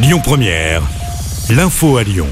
Lyon Première, l'info à Lyon.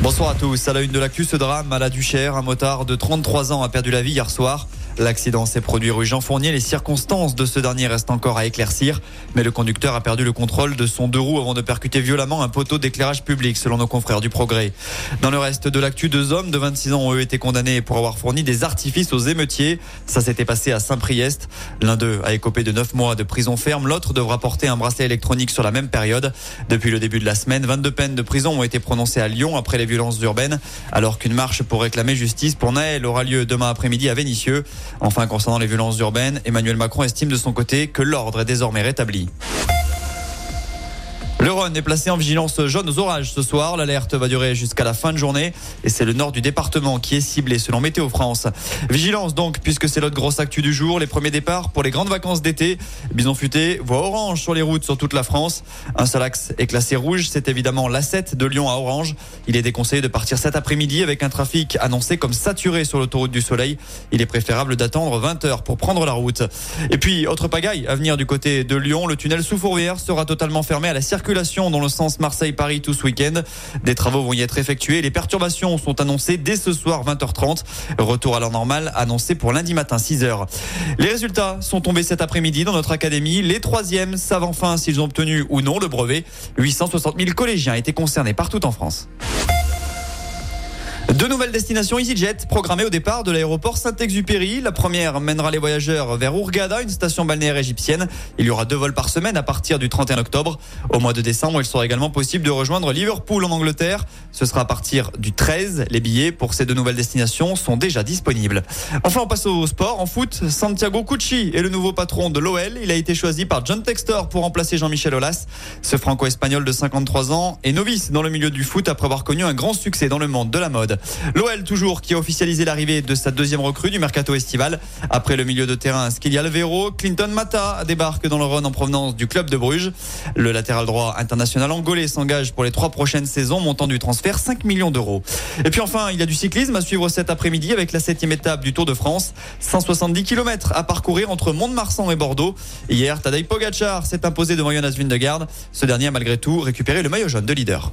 Bonsoir à tous. À la une de l'actu, ce drame à la Duchère, un motard de 33 ans a perdu la vie hier soir. L'accident s'est produit rue Jean Fournier. Les circonstances de ce dernier restent encore à éclaircir. Mais le conducteur a perdu le contrôle de son deux roues avant de percuter violemment un poteau d'éclairage public, selon nos confrères du Progrès. Dans le reste de l'actu, deux hommes de 26 ans ont été condamnés pour avoir fourni des artifices aux émeutiers. Ça s'était passé à Saint-Priest. L'un d'eux a écopé de 9 mois de prison ferme. L'autre devra porter un bracelet électronique sur la même période. Depuis le début de la semaine, 22 peines de prison ont été prononcées à Lyon après les violences urbaines, alors qu'une marche pour réclamer justice pour Naël aura lieu demain après-midi à Vénissieux. Enfin, concernant les violences urbaines, Emmanuel Macron estime de son côté que l'ordre est désormais rétabli. Le Rhône est placé en vigilance jaune aux orages ce soir. L'alerte va durer jusqu'à la fin de journée et c'est le nord du département qui est ciblé selon Météo France. Vigilance donc puisque c'est l'autre grosse actu du jour. Les premiers départs pour les grandes vacances d'été. Bison futé, voie orange sur les routes sur toute la France. Un seul axe est classé rouge, c'est évidemment l'A7 de Lyon à Orange. Il est déconseillé de partir cet après-midi avec un trafic annoncé comme saturé sur l'autoroute du Soleil. Il est préférable d'attendre 20 heures pour prendre la route. Et puis, autre pagaille à venir du côté de Lyon, le tunnel sous Fourvière sera totalement fermé à la circulation dans le sens Marseille-Paris tout ce week-end. Des travaux vont y être effectués. Les perturbations sont annoncées dès ce soir 20h30. Retour à l'heure normale annoncé pour lundi matin 6h. Les résultats sont tombés cet après-midi dans notre académie. Les troisièmes savent enfin s'ils ont obtenu ou non le brevet. 860 000 collégiens étaient concernés partout en France. Deux nouvelles destinations EasyJet programmées au départ de l'aéroport Saint-Exupéry. La première mènera les voyageurs vers Hurghada, une station balnéaire égyptienne. Il y aura deux vols par semaine à partir du 31 octobre. Au mois de décembre, il sera également possible de rejoindre Liverpool en Angleterre. Ce sera à partir du 13. Les billets pour ces deux nouvelles destinations sont déjà disponibles. Enfin, on passe au sport. En foot, Santiago Cucci est le nouveau patron de l'OL. Il a été choisi par John Textor pour remplacer Jean-Michel Aulas. Ce franco-espagnol de 53 ans est novice dans le milieu du foot après avoir connu un grand succès dans le monde de la mode. L'OL toujours qui a officialisé l'arrivée de sa deuxième recrue du mercato estival. Après le milieu de terrain Skylia Alvero, Clinton Mata débarque dans le Rhône en provenance du club de Bruges. Le latéral droit international angolais s'engage pour les trois prochaines saisons, montant du transfert 5 millions d'euros. Et puis enfin, il y a du cyclisme à suivre cet après-midi avec la septième étape du Tour de France. 170 km à parcourir entre Mont-de-Marsan et Bordeaux. Hier, Tadej Pogacar s'est imposé devant Jonas Vingegaard. Ce dernier a malgré tout récupéré le maillot jaune de leader.